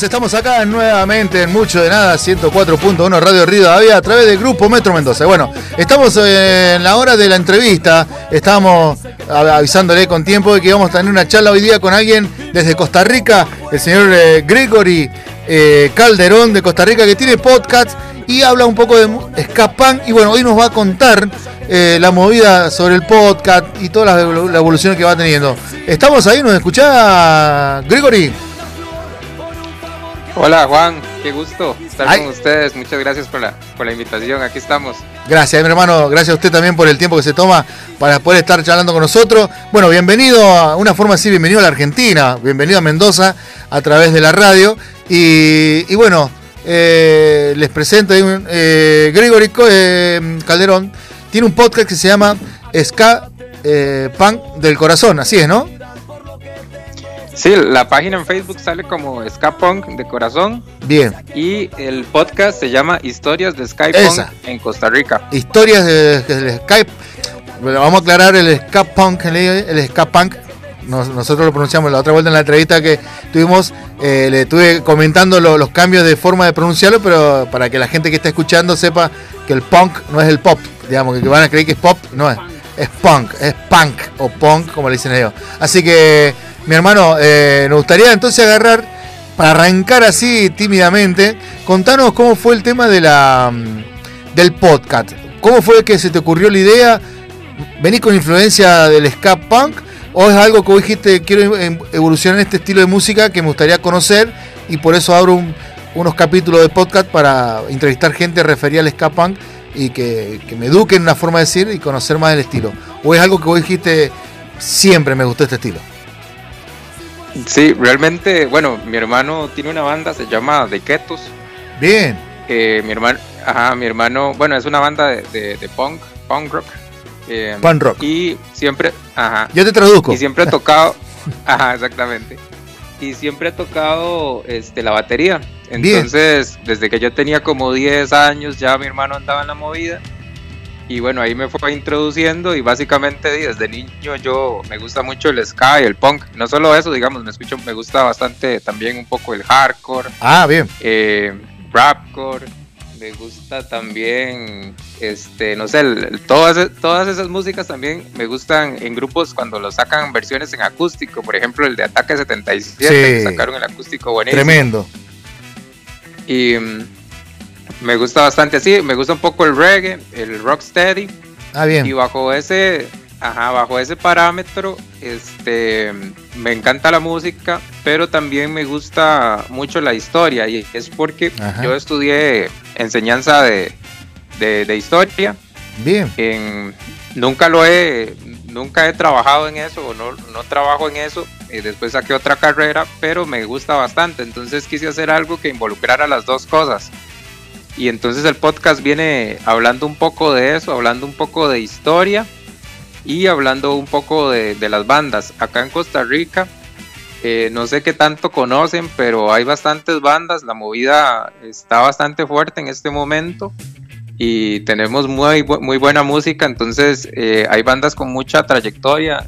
Estamos acá nuevamente en Mucho de Nada, 104.1 Radio Río Avia a través del Grupo Metro Mendoza. Bueno, estamos en la hora de la entrevista, estamos avisándole con tiempo de que vamos a tener una charla hoy día con alguien desde Costa Rica, el señor eh, Gregory eh, Calderón de Costa Rica, que tiene podcast y habla un poco de Scapan. Y bueno, hoy nos va a contar eh, la movida sobre el podcast y toda la, la evolución que va teniendo. ¿Estamos ahí? ¿Nos escucha Gregory? Hola Juan, qué gusto estar con ustedes. Muchas gracias por la, por la invitación. Aquí estamos. Gracias, mi hermano. Gracias a usted también por el tiempo que se toma para poder estar charlando con nosotros. Bueno, bienvenido a una forma así, bienvenido a la Argentina, bienvenido a Mendoza a través de la radio. Y, bueno, eh, les presento eh, Gregory eh, Calderón. Tiene un podcast que se llama Ska Punk del Corazón, así es, ¿no? Sí, la página en Facebook sale como Punk de corazón. Bien. Y el podcast se llama Historias de Skypunk en Costa Rica. Historias de, Skype. vamos a aclarar el Punk, el Punk. nosotros lo pronunciamos la otra vuelta en la entrevista que tuvimos, eh, le estuve comentando los cambios de forma de pronunciarlo, pero para que la gente que está escuchando sepa que el punk no es el pop, digamos, que van a creer que es pop, no es, es punk, es punk o punk, como le dicen ellos. Así que mi hermano, eh, nos gustaría entonces agarrar, para arrancar así tímidamente, contanos cómo fue el tema de la, mm, del podcast. ¿Cómo fue que se te ocurrió la idea? ¿Venís con influencia del ska punk? ¿O es algo que vos dijiste, quiero em, evolucionar en este estilo de música que me gustaría conocer y por eso abro unos capítulos de podcast para entrevistar gente referida al ska punk y que, me eduquen en una forma de decir y conocer más el estilo? ¿O es algo que vos dijiste, siempre me gustó este estilo? Sí, realmente, bueno, mi hermano tiene una banda, se llama The Ketos. Bien. mi hermano, ajá, mi hermano, bueno, es una banda de, de, punk, punk rock. Eh, punk rock. Y siempre, ajá. Yo te traduzco. Y siempre he tocado, ajá, exactamente. Y siempre he tocado este, la batería. Entonces, desde que yo tenía como 10 años, ya mi hermano andaba en la movida y bueno, ahí me fue introduciendo y básicamente desde niño yo me gusta mucho el ska y el punk. No solo eso, digamos, me escucho, me gusta bastante también un poco el hardcore. Ah, bien. Eh, rapcore. Me gusta también, este, no sé, todas, todas esas músicas también me gustan en grupos cuando lo sacan versiones en acústico. Por ejemplo, el de Ataque 77, que sacaron el acústico buenísimo. Tremendo. Y me gusta bastante así, me gusta un poco el reggae, el rocksteady. Ah, bien. Y bajo ese, ajá, bajo ese parámetro, este, me encanta la música, pero también me gusta mucho la historia y es porque yo estudié enseñanza de, de, historia. Bien. En, nunca lo he, nunca he trabajado en eso o no, no trabajo en eso. Y después saqué otra carrera, pero me gusta bastante. Entonces quise hacer algo que involucrara las dos cosas. Y entonces el podcast viene hablando un poco de eso, hablando un poco de historia y hablando un poco de, las bandas. Acá en Costa Rica, eh, no sé qué tanto conocen, pero hay bastantes bandas, la movida está bastante fuerte en este momento y tenemos muy, muy buena música, entonces eh, hay bandas con mucha trayectoria.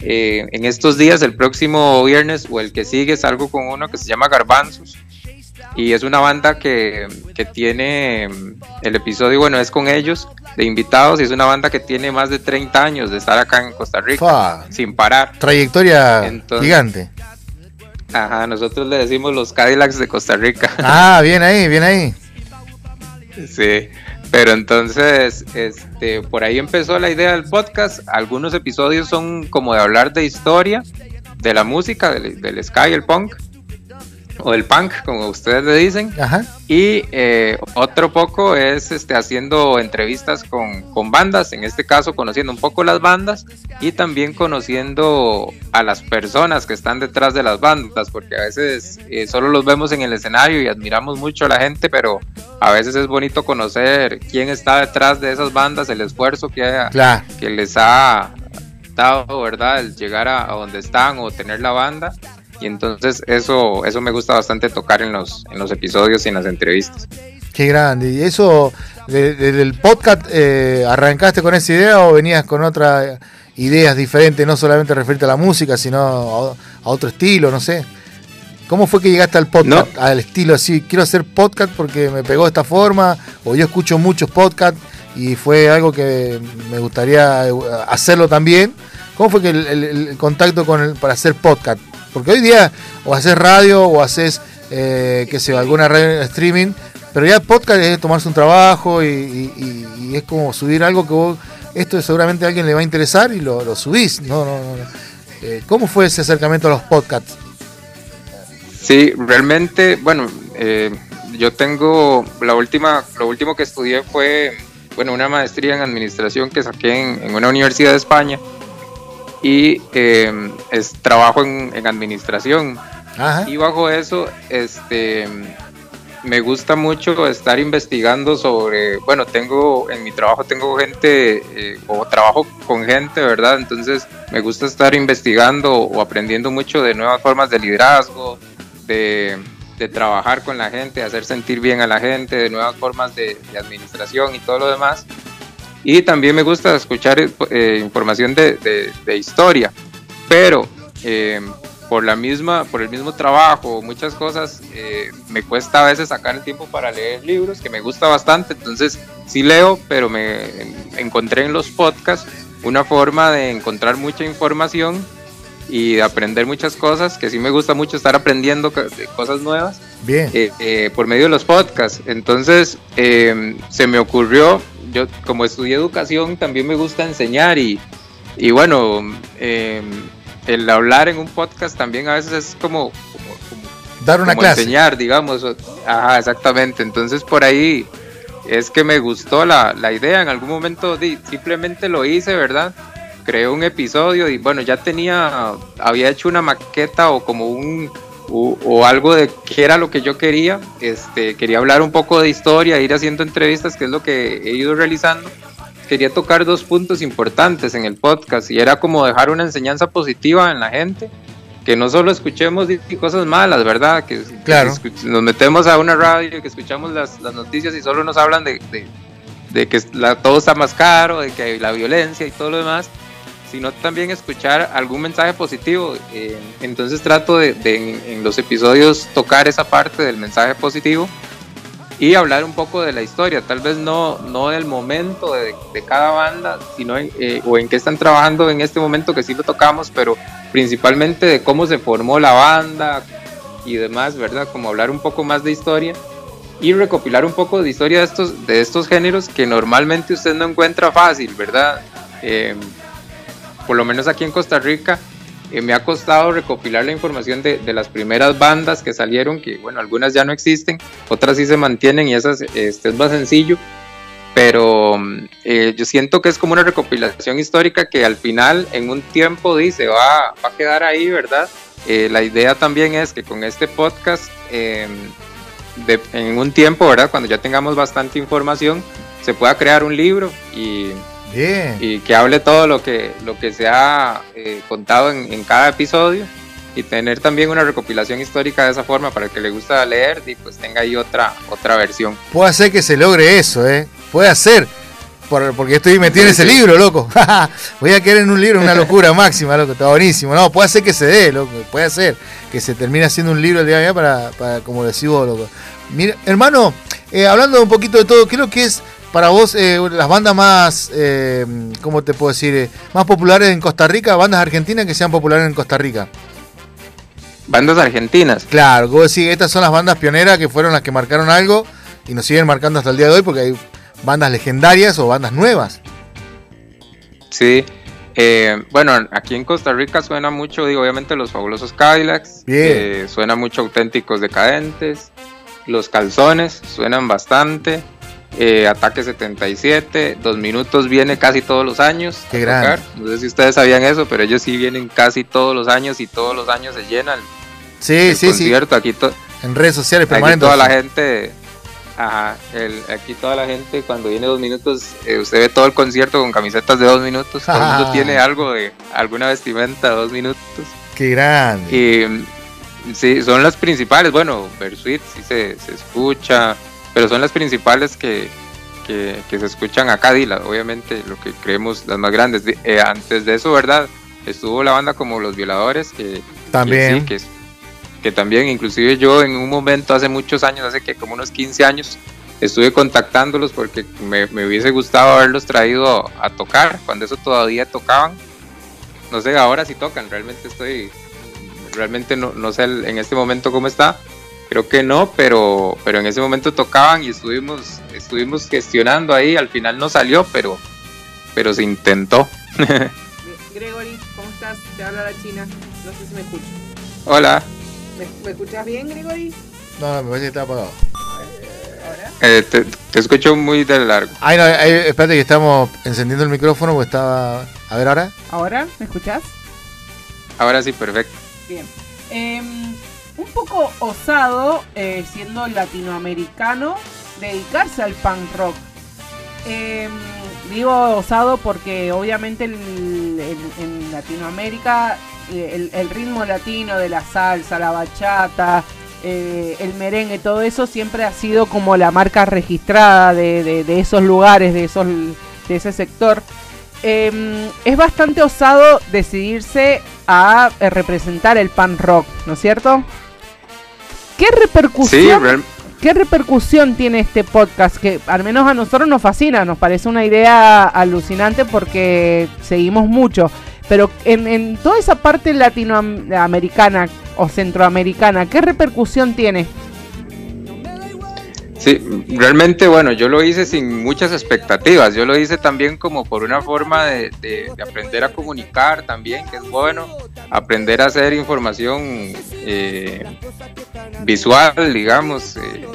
Eh, en estos días, el próximo viernes o el que sigue, salgo con uno que se llama Garbanzos y es una banda que, tiene el episodio, bueno, es con ellos de invitados y es una banda que tiene más de 30 años de estar acá en Costa Rica sin parar. Trayectoria gigante. Ajá, nosotros le decimos los Cadillacs de Costa Rica. Ah, bien ahí, bien ahí. Sí, pero entonces, este, por ahí empezó la idea del podcast. Algunos episodios son como de hablar de historia, de la música, del, del sky, el punk o el punk, como ustedes le dicen. Y eh, otro poco es este, haciendo entrevistas con, con, bandas, en este caso conociendo un poco las bandas y también conociendo a las personas que están detrás de las bandas, porque a veces eh, solo los vemos en el escenario y admiramos mucho a la gente, pero a veces es bonito conocer quién está detrás de esas bandas, el esfuerzo que, que les ha dado, ¿verdad? El llegar a, a donde están o tener la banda y entonces eso, eso me gusta bastante tocar en los, en los episodios y en las entrevistas. Qué grande. ¿Y eso desde el podcast eh, arrancaste con esa idea o venías con otras ideas diferentes, no solamente referente a la música, sino a, otro estilo, no sé? ¿Cómo fue que llegaste al podcast? Al estilo así, quiero hacer podcast porque me pegó de esta forma, o yo escucho muchos podcasts y fue algo que me gustaría eh, hacerlo también. ¿Cómo fue que el, contacto con el, para hacer podcast? Porque hoy día o haces radio o haces, eh, qué sé alguna red streaming, pero ya podcast es tomarse un trabajo y, es como subir algo que vos, esto seguramente a alguien le va a interesar y lo, subís. No, no, no. Eh, ¿Cómo fue ese acercamiento a los podcasts? Sí, realmente, bueno, eh, yo tengo la última, lo último que estudié fue, bueno, una maestría en administración que saqué en, una universidad de España y eh, es trabajo en, administración. Y bajo eso, este, me gusta mucho estar investigando sobre, bueno, tengo en mi trabajo tengo gente eh, o trabajo con gente, ¿verdad? Entonces me gusta estar investigando o aprendiendo mucho de nuevas formas de liderazgo, de, trabajar con la gente, de hacer sentir bien a la gente, de nuevas formas de, administración y todo lo demás. Y también me gusta escuchar eh, información de, historia, pero eh, por, la misma, por el mismo trabajo, muchas cosas, eh, me cuesta a veces sacar el tiempo para leer libros, que me gusta bastante, entonces sí leo, pero me encontré en los podcasts una forma de encontrar mucha información y de aprender muchas cosas, que sí me gusta mucho estar aprendiendo cosas nuevas. Bien. Eh, eh, por medio de los podcasts. Entonces, eh, se me ocurrió, yo como estudié educación, también me gusta enseñar y, y bueno, el hablar en un podcast también a veces es como... Dar una clase. Enseñar, digamos. Ajá, exactamente. Entonces, por ahí es que me gustó la, la idea. En algún momento simplemente lo hice, ¿verdad? creé un episodio y bueno, ya tenía, había hecho una maqueta o como un, o, algo de qué era lo que yo quería. Este, quería hablar un poco de historia, ir haciendo entrevistas, que es lo que he ido realizando. Quería tocar dos puntos importantes en el podcast y era como dejar una enseñanza positiva en la gente, que no solo escuchemos cosas malas, ¿verdad? Que, claro. nos metemos a una radio y que escuchamos las, noticias y solo nos hablan de, de, que todo está más caro, de que hay la violencia y todo lo demás sino también escuchar algún mensaje positivo. Eh, entonces trato de, en, los episodios tocar esa parte del mensaje positivo y hablar un poco de la historia, tal vez no, no del momento de, cada banda, sino en, eh, o en qué están trabajando en este momento, que sí lo tocamos, pero principalmente de cómo se formó la banda y demás, ¿verdad? Como hablar un poco más de historia y recopilar un poco de historia de estos, de estos géneros que normalmente usted no encuentra fácil, ¿verdad? Eh, por lo menos aquí en Costa Rica, eh, me ha costado recopilar la información de, las primeras bandas que salieron, que bueno, algunas ya no existen, otras sí se mantienen y esas este, es más sencillo, pero eh, yo siento que es como una recopilación histórica que al final en un tiempo dice va, va a quedar ahí, ¿verdad? Eh, la idea también es que con este podcast, em, en un tiempo, ¿verdad? Cuando ya tengamos bastante información, se pueda crear un libro y y que hable todo lo que, lo que se ha eh, contado en, cada episodio y tener también una recopilación histórica de esa forma para el que le gusta leer y pues tenga ahí otra, otra versión. Puede ser que se logre eso, ¿eh? Puede ser. porque estoy metido en ese libro, loco. Voy a querer en un libro una locura máxima, loco. Está buenísimo. No, puede ser que se dé, loco. Puede ser que se termine haciendo un libro el día de mañana para, como decís vos, loco. Mira, hermano, eh, hablando un poquito de todo, creo que es para vos eh, las bandas más, eh, ¿cómo te puedo decir? Eh, más populares en Costa Rica, bandas argentinas que sean populares en Costa Rica. Bandas argentinas. Claro, vos decís, estas son las bandas pioneras que fueron las que marcaron algo y nos siguen marcando hasta el día de hoy porque hay bandas legendarias o bandas nuevas. Sí, eh, bueno, aquí en Costa Rica suena mucho, digo, obviamente los fabulosos Cadillacs, suena mucho auténticos decadentes, los calzones suenan bastante. Eh, Ataque 77, dos minutos viene casi todos los años. Qué grande. No sé si ustedes sabían eso, pero ellos sí vienen casi todos los años y todos los años se llenan. Sí, sí, sí. Aquí en redes sociales Aquí toda la gente, ajá, aquí toda la gente cuando viene dos minutos, eh, usted ve todo el concierto con camisetas de dos minutos. Todo el mundo tiene algo de alguna vestimenta de dos minutos. Qué grande. Y sí, son las principales. Bueno, Versuit sí se, se escucha pero son las principales que, se escuchan acá, Dila, obviamente lo que creemos las más grandes. Eh, antes de eso, ¿verdad? Estuvo la banda como Los Violadores, que también. Que, sí, que también inclusive yo en un momento hace muchos años, hace que como unos 15 años, estuve contactándolos porque me, hubiese gustado haberlos traído a, tocar, cuando eso todavía tocaban. No sé ahora si tocan, realmente estoy, realmente no, no sé en este momento cómo está, creo que no, pero, pero en ese momento tocaban y estuvimos, estuvimos gestionando ahí, al final no salió, pero, pero se intentó. Gregory, ¿cómo estás? Te habla la China, no sé si me escuchas. Hola. ¿Me, escuchas bien, Gregory? No, me parece que está apagado. Eh, te, te, escucho muy de largo. Ay, no, espérate que estamos encendiendo el micrófono porque estaba... A ver ahora. ¿Ahora? ¿Me escuchas? Ahora sí, perfecto. Bien. Em, un poco osado, eh, siendo latinoamericano, dedicarse al punk rock. Em, digo osado porque obviamente en Latinoamérica eh, el, ritmo latino de la salsa, la bachata, eh, el merengue, todo eso siempre ha sido como la marca registrada de, esos lugares, de, esos, de ese sector. Em, es bastante osado decidirse a eh, representar el pan rock, ¿no es cierto? ¿Qué repercusión, ¿Qué repercusión tiene este podcast? Que al menos a nosotros nos fascina, nos parece una idea alucinante porque seguimos mucho. Pero en, toda esa parte latinoamericana o centroamericana, ¿qué repercusión tiene? Sí, realmente, bueno, yo lo hice sin muchas expectativas. Yo lo hice también como por una forma de, aprender a comunicar también, que es bueno, aprender a hacer información eh, visual, digamos, eh,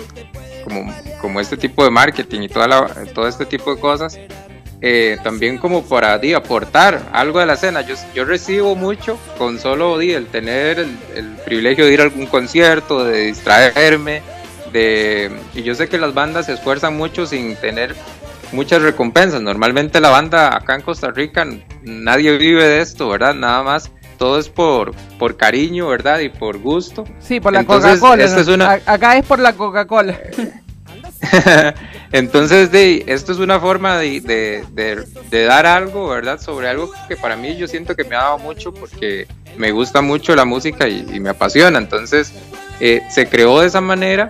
como, como este tipo de marketing y toda todo este tipo de cosas. Eh, también como para aportar algo de la escena. Yo, yo recibo mucho con solo el tener el, privilegio de ir a algún concierto, de distraerme, de, y yo sé que las bandas se esfuerzan mucho sin tener muchas recompensas. Normalmente la banda acá en Costa Rica nadie vive de esto, ¿verdad? Nada más todo es por, por cariño, ¿verdad? Y por gusto. Sí, por la Coca-Cola. Acá es por la Coca-Cola. Entonces, de, esto es una forma de, dar algo, ¿verdad? Sobre algo que para mí yo siento que me ha dado mucho porque me gusta mucho la música y, me apasiona. Entonces, eh, se creó de esa manera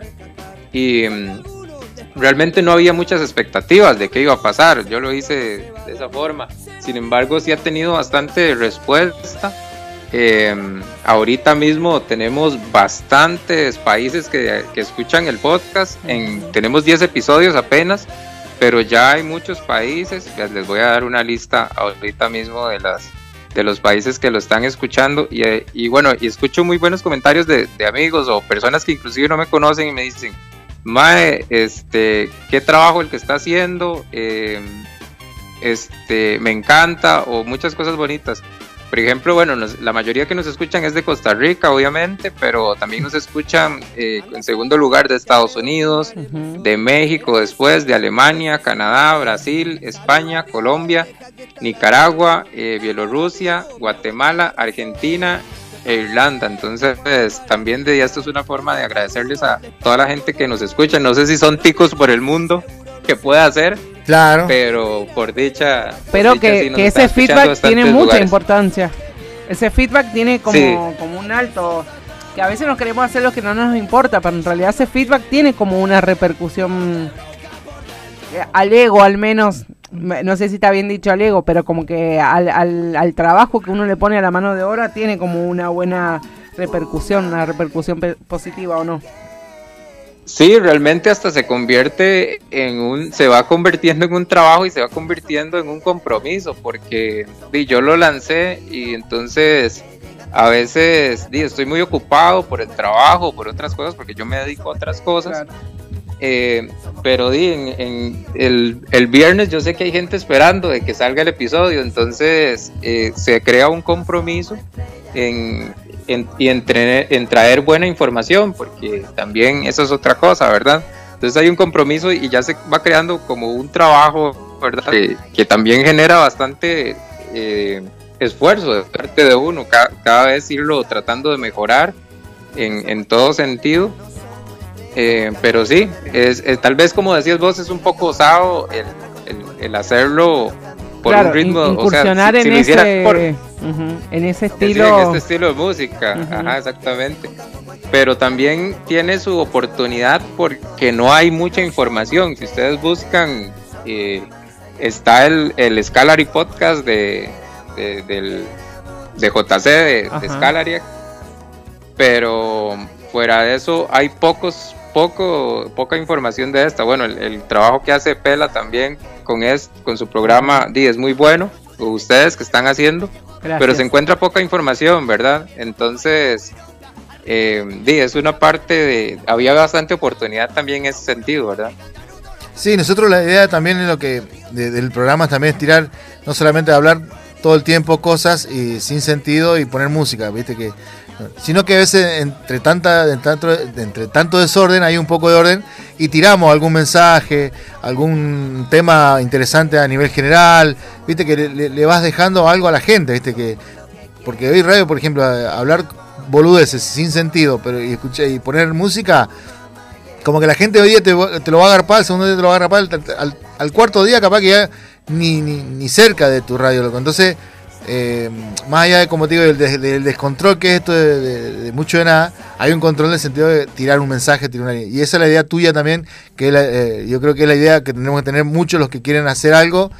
y mm, realmente no había muchas expectativas de qué iba a pasar. Yo lo hice de esa forma. Sin embargo, sí ha tenido bastante respuesta eh, ahorita mismo tenemos bastantes países que, escuchan el podcast. En, tenemos 10 episodios apenas, pero ya hay muchos países. Les voy a dar una lista ahorita mismo de las de los países que lo están escuchando y, bueno, y escucho muy buenos comentarios de, amigos o personas que inclusive no me conocen y me dicen, Mae, este, qué trabajo el que está haciendo, eh, este, me encanta o muchas cosas bonitas. Por ejemplo, bueno, la mayoría que nos escuchan es de Costa Rica, obviamente, pero también nos escuchan eh, en segundo lugar de Estados Unidos, de México después, de Alemania, Canadá, Brasil, España, Colombia, Nicaragua, eh, Bielorrusia, Guatemala, Argentina e Irlanda. Entonces, también de esto es una forma de agradecerles a toda la gente que nos escucha. No sé si son ticos por el mundo que pueda hacer, Claro. Pero por dicha. Pero que, ese feedback tiene mucha importancia. Ese feedback tiene como, como un alto. Que a veces nos queremos hacer lo que no nos importa, pero en realidad ese feedback tiene como una repercusión eh, al ego, al menos. No sé si está bien dicho al ego, pero como que al, al, al trabajo que uno le pone a la mano de obra tiene como una buena repercusión, una repercusión positiva o no. Sí, realmente hasta se convierte en un, se va convirtiendo en un trabajo y se va convirtiendo en un compromiso, porque yo lo lancé y entonces a veces estoy muy ocupado por el trabajo, por otras cosas, porque yo me dedico a otras cosas. Eh, pero di, en, el, viernes yo sé que hay gente esperando de que salga el episodio, entonces eh, se crea un compromiso en, y en, traer buena información, porque también eso es otra cosa, ¿verdad? Entonces hay un compromiso y ya se va creando como un trabajo, ¿verdad? Que, también genera bastante eh, esfuerzo de parte de uno, cada, vez irlo tratando de mejorar en, en todo sentido. Eh, pero sí, es, tal vez como decías vos, es un poco osado el, el hacerlo por un ritmo, incursionar en, ese, en ese estilo. En este estilo de música, ajá, exactamente. pero también tiene su oportunidad porque no hay mucha información. Si ustedes buscan, eh, está el, el Scalary Podcast de, del, de JC, de, de Scalary, pero fuera de eso hay pocos poco poca información de esta. Bueno el, trabajo que hace Pela también con es con su programa di, es muy bueno ustedes que están haciendo pero se encuentra poca información verdad entonces eh, di, es una parte de había bastante oportunidad también en ese sentido verdad sí nosotros la idea también es lo que del programa también es tirar no solamente hablar todo el tiempo cosas y sin sentido y poner música viste que sino que a veces entre, tanta, entre tanto desorden hay un poco de orden y tiramos algún mensaje, algún tema interesante a nivel general, viste que le, vas dejando algo a la gente, viste que porque hoy radio, por ejemplo, hablar boludeces sin sentido, pero y escuchar y poner música como que la gente hoy día te, lo va a agarrar, el segundo día te lo va a agarrar, al, al, cuarto día capaz que ya ni, ni, ni cerca de tu radio, loco. Entonces, eh, más allá de, como te digo, del, descontrol que es esto de, mucho de nada, hay un control en el sentido de tirar un mensaje, tirar y esa es la idea tuya también, que eh, yo creo que es la idea que tenemos que tener muchos los que quieren hacer algo,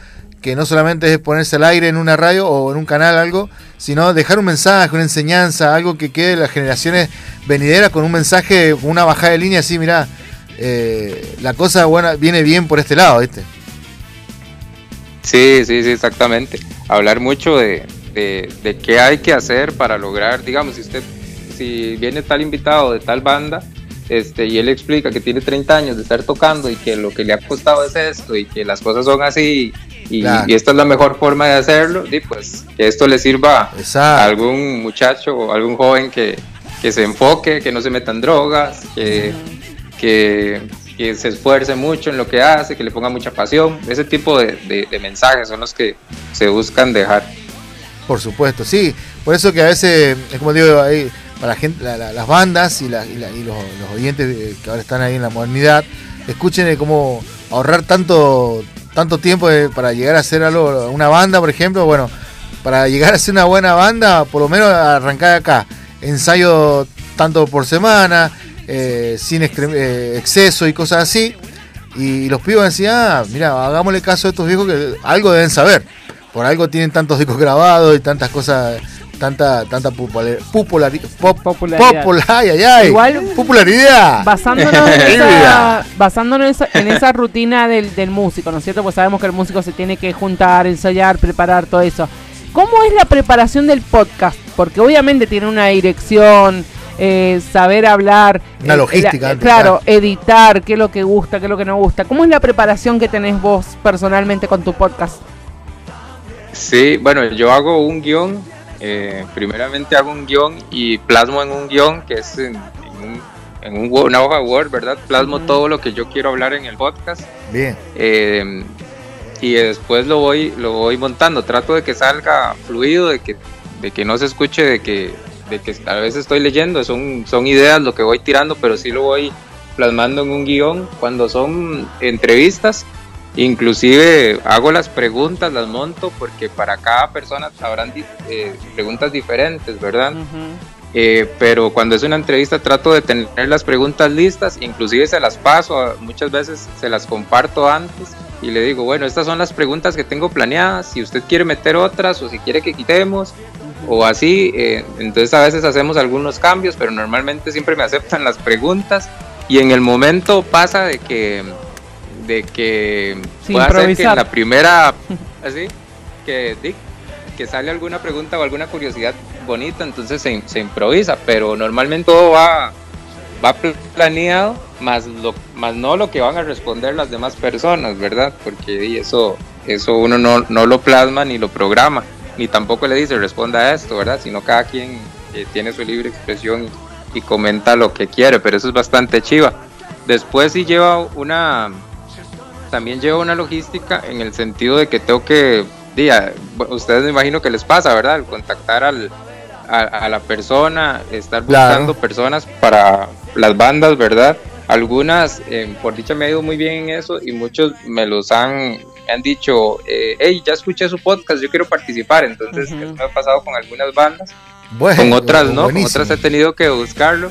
que no solamente es ponerse al aire en una radio o en un canal algo, sino dejar un mensaje, una enseñanza, algo que quede las generaciones venideras con un mensaje, una bajada de línea así, mira, eh, la cosa buena viene bien por este lado, ¿viste? Sí, sí, sí, exactamente. Hablar mucho de, de, qué hay que hacer para lograr, digamos, si usted, si viene tal invitado de tal banda, este, y él explica que tiene 30 años de estar tocando y que lo que le ha costado es esto y que las cosas son así y, esta es la mejor forma de hacerlo, y pues que esto le sirva a algún muchacho o algún joven que, que se enfoque, que no se metan drogas, que, que que se esfuerce mucho en lo que hace, que le ponga mucha pasión. Ese tipo de, mensajes son los que se buscan dejar. Por supuesto, sí. Por eso que a veces, es como digo, ahí, para la gente, las bandas y, los, oyentes que ahora están ahí en la modernidad, escuchen cómo ahorrar tanto tanto tiempo para llegar a hacer algo, una banda, por ejemplo, bueno, para llegar a ser una buena banda, por lo menos arrancar acá, ensayo tanto por semana, eh, sin eh, exceso y cosas así. Y los pibos decían, ah, mira, hagámosle caso a estos viejos que algo deben saber. Por algo tienen tantos discos grabados y tantas cosas, tanta tanta popularidad. popularidad. Igual, popularidad. Basándonos, en esa, basándonos en esa rutina del, del músico, ¿no es cierto? Pues sabemos que el músico se tiene que juntar, ensayar, preparar todo eso. ¿Cómo es la preparación del podcast? Porque obviamente tiene una dirección, eh, saber hablar. Una eh, logística. claro, editar, qué es lo que gusta, qué es lo que no gusta. ¿Cómo es la preparación que tenés vos personalmente con tu podcast? Sí, bueno, yo hago un guion. Eh, primeramente hago un guion y plasmo en un guion que es en, una hoja Word, ¿verdad? Plasmo todo lo que yo quiero hablar en el podcast. Bien. y después lo voy, lo voy montando. Trato de que salga fluido, de que, de que no se escuche de que de que a veces estoy leyendo, son, son ideas lo que voy tirando, pero sí lo voy plasmando en un guion. Cuando son entrevistas, inclusive hago las preguntas, las monto, porque para cada persona habrán eh, preguntas diferentes, ¿verdad? Eh, pero cuando es una entrevista trato de tener las preguntas listas, inclusive se las paso, muchas veces se las comparto antes y le digo, bueno, estas son las preguntas que tengo planeadas, si usted quiere meter otras o si quiere que quitemos, o así. Eh, entonces a veces hacemos algunos cambios, pero normalmente siempre me aceptan las preguntas y en el momento pasa de que de que pueda ser que en la primera así que que sale alguna pregunta o alguna curiosidad bonita, entonces se, se improvisa, pero normalmente todo va va planeado, más lo más no lo que van a responder las demás personas, ¿verdad? Porque eso eso uno no, no lo plasma ni lo programa ni tampoco le dice responda a esto, ¿verdad? Sino cada quien eh, tiene su libre expresión y, comenta lo que quiere, pero eso es bastante chiva. Después sí lleva una, también lleva una logística en el sentido de que tengo que, día, ustedes me imagino que les pasa, ¿verdad? El contactar al, a, la persona, estar buscando personas para las bandas, ¿verdad? Algunas, eh, por dicha, me ha ido muy bien en eso y muchos me los han me han dicho, eh, hey, ya escuché su podcast, yo quiero participar. Entonces, eso me ha pasado con algunas bandas. con otras no, con otras he tenido que buscarlo.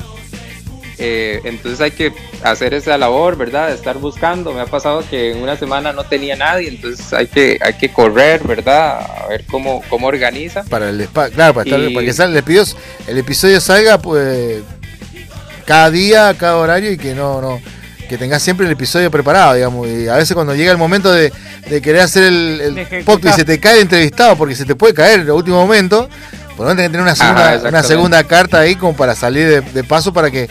Eh, entonces hay que hacer esa labor, ¿verdad? De estar buscando. Me ha pasado que en una semana no tenía nadie, entonces hay que, hay que correr, ¿verdad? A ver cómo, cómo organiza. Para el claro, para, estar, para que salga, el, el episodio salga pues cada día, cada horario y que no, no, que tengas siempre el episodio preparado, digamos. Y a veces cuando llega el momento de, querer hacer el, podcast y se te cae el entrevistado, porque se te puede caer en el último momento, por lo menos que tener una segunda, una segunda carta ahí como para salir de, paso para que.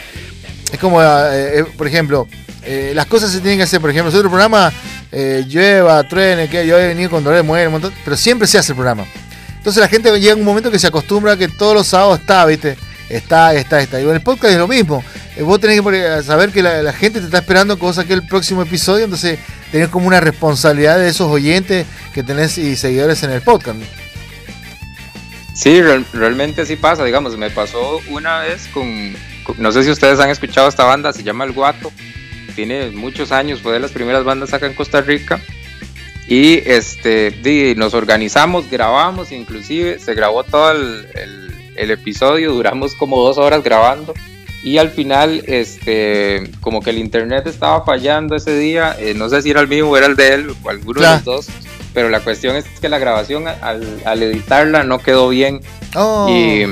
Es como, eh, eh, por ejemplo, eh, las cosas se tienen que hacer. Por ejemplo, nosotros el programa llueva, truene, que yo he venido con dolor de mujer, un montón, pero siempre se hace el programa. Entonces la gente llega un momento que se acostumbra a que todos los sábados está, ¿viste? Está, está, está. Y en el podcast es lo mismo. Eh, vos tenés que saber que la, gente te está esperando cosa que el próximo episodio, entonces tenés como una responsabilidad de esos oyentes que tenés y seguidores en el podcast. Sí, realmente así pasa, digamos, me pasó una vez con, no sé si ustedes han escuchado esta banda, se llama El Guato, tiene muchos años, fue de las primeras bandas acá en Costa Rica, y este, nos organizamos, grabamos, inclusive se grabó todo el episodio, duramos como dos horas grabando y al final este como que el internet estaba fallando ese día, eh, no sé si era el mío o era el de él o alguno de los dos, pero la cuestión es que la grabación al, editarla no quedó bien oh. y,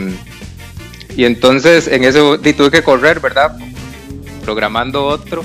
y entonces en ese tuve que correr, ¿verdad? Programando otro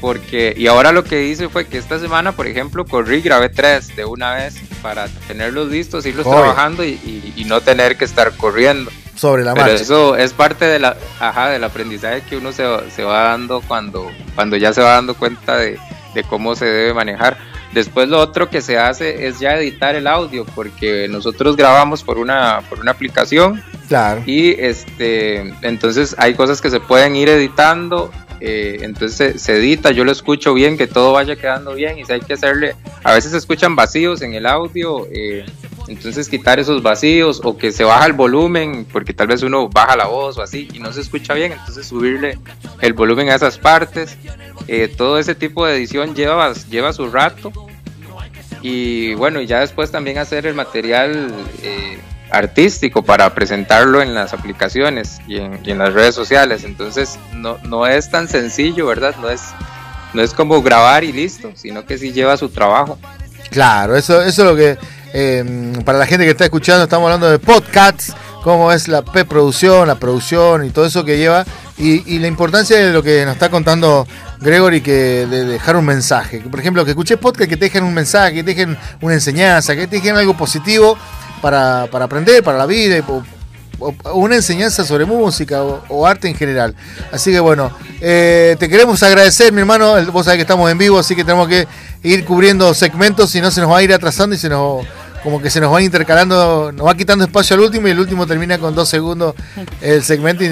porque y ahora lo que hice fue que esta semana por ejemplo corrí grabé tres de una vez para tenerlos listos irlos trabajando y, no tener que estar corriendo sobre la pero eso es parte de la ajá del aprendizaje que uno se, se, va dando cuando cuando ya se va dando cuenta de, de cómo se debe manejar Después lo otro que se hace es ya editar el audio, porque nosotros grabamos por una, por una aplicación. Claro. Y este, entonces hay cosas que se pueden ir editando eh, entonces se, edita, yo lo escucho bien, que todo vaya quedando bien y si hay que hacerle, a veces se escuchan vacíos en el audio, eh, entonces quitar esos vacíos o que se baja el volumen, porque tal vez uno baja la voz o así y no se escucha bien, entonces subirle el volumen a esas partes, eh, todo ese tipo de edición lleva, lleva su rato y bueno, y ya después también hacer el material artístico para presentarlo en las aplicaciones y en, las redes sociales. Entonces no, no es tan sencillo, ¿verdad? No es, no es como grabar y listo, sino que sí lleva su trabajo. Claro, eso, eso es lo que, em, para la gente que está escuchando, estamos hablando de podcasts, cómo es la preproducción, la producción y todo eso que lleva, y, la importancia de lo que nos está contando Gregory, que de dejar un mensaje. Por ejemplo, que escuches podcast, que te dejen un mensaje, que te dejen una enseñanza, que te dejen algo positivo para, aprender, para la vida, o, una enseñanza sobre música o, arte en general. Así que bueno, eh, te queremos agradecer, mi hermano. Vos sabés que estamos en vivo, así que tenemos que ir cubriendo segmentos, si no se nos va a ir atrasando y se nos como que se nos va intercalando, nos va quitando espacio al último y el último termina con dos segundos el segmento y,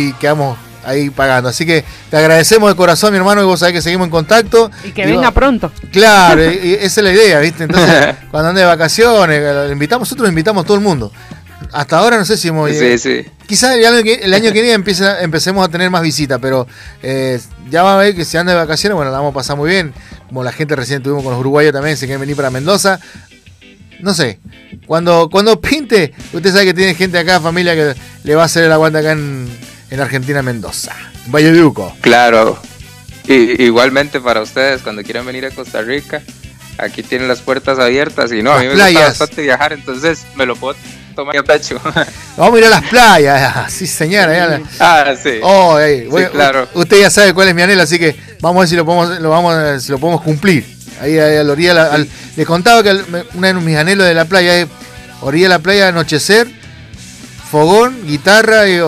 y quedamos ahí pagando. Así que te agradecemos de corazón, mi hermano, y vos sabés que seguimos en contacto. Y que venga pronto. Claro, esa es la idea, ¿viste? Entonces, cuando ande de vacaciones, lo invitamos, nosotros invitamos a todo el mundo. Hasta ahora no sé si hemos... Sí, sí. Quizás el año que, el año que viene empecemos a tener más visitas, pero eh, ya va a ver que si anda de vacaciones, bueno, la vamos a pasar muy bien. Como la gente recién tuvimos con los uruguayos también, se quieren venir para Mendoza. No sé, cuando, cuando pinte, usted sabe que tiene gente acá, familia, que le va a hacer el aguante acá en, en Argentina, Mendoza, Valleduco. Claro, y, igualmente para ustedes, cuando quieran venir a Costa Rica, aquí tienen las puertas abiertas y no, a mí me gusta bastante viajar, entonces me lo puedo tomar en pecho. Vamos a ir a las playas, sí señora. Ah, sí. Oh, claro. Usted ya sabe cuál es mi anhelo, así que vamos a ver si lo podemos, lo vamos si lo podemos cumplir. Ahí, a la orilla, les contaba que uno de mis anhelos de la playa es orilla de la playa, anochecer fogón, guitarra y,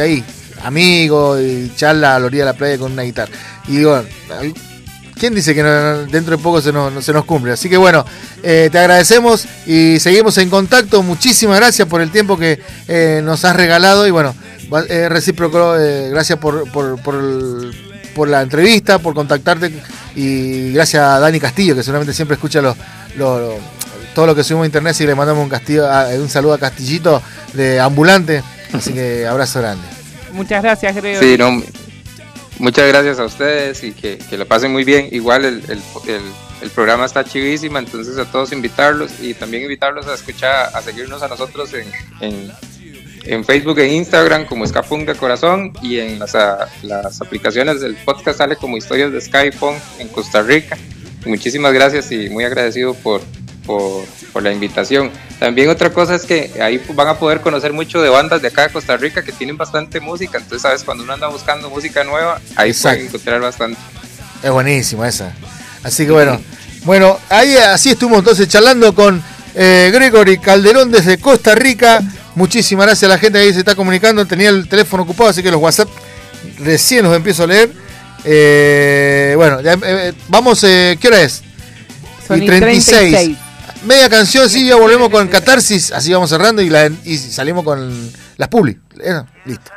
ahí, amigo y charla a la orilla de la playa con una guitarra. Y digo, ¿quién dice que dentro de poco se nos, se nos cumple? Así que bueno, eh, te agradecemos y seguimos en contacto. Muchísimas gracias por el tiempo que eh, nos has regalado y bueno, eh, recíproco, gracias por, por, la entrevista, por contactarte y gracias a Dani Castillo que seguramente siempre escucha los todo lo que subimos a internet y le mandamos un, castillo, un saludo a Castillito de ambulante. Así que abrazo grande. Muchas gracias, Grego. Sí, no, muchas gracias a ustedes y que, que lo pasen muy bien. Igual el, el, el, programa está chivísima, entonces a todos invitarlos y también invitarlos a escuchar, a seguirnos a nosotros en, en, en Facebook e Instagram como Skapunk de Corazón y en las, las aplicaciones del podcast sale como Historias de Skypunk en Costa Rica. Muchísimas gracias y muy agradecido por, por, la invitación. También otra cosa es que ahí van a poder conocer mucho de bandas de acá de Costa Rica que tienen bastante música. Entonces, sabes, cuando uno anda buscando música nueva, ahí pueden encontrar bastante. Es buenísima esa. Así que bueno, bueno, ahí así estuvimos entonces charlando con eh, Gregory Calderón desde Costa Rica. Muchísimas gracias a la gente que ahí se está comunicando. Tenía el teléfono ocupado, así que los WhatsApp recién los empiezo a leer. Eh, bueno, ya, eh, vamos, ¿qué hora es? Son y 36. Media canción, sí, ya volvemos con Catarsis. Así vamos cerrando y, y salimos con las publi. listo.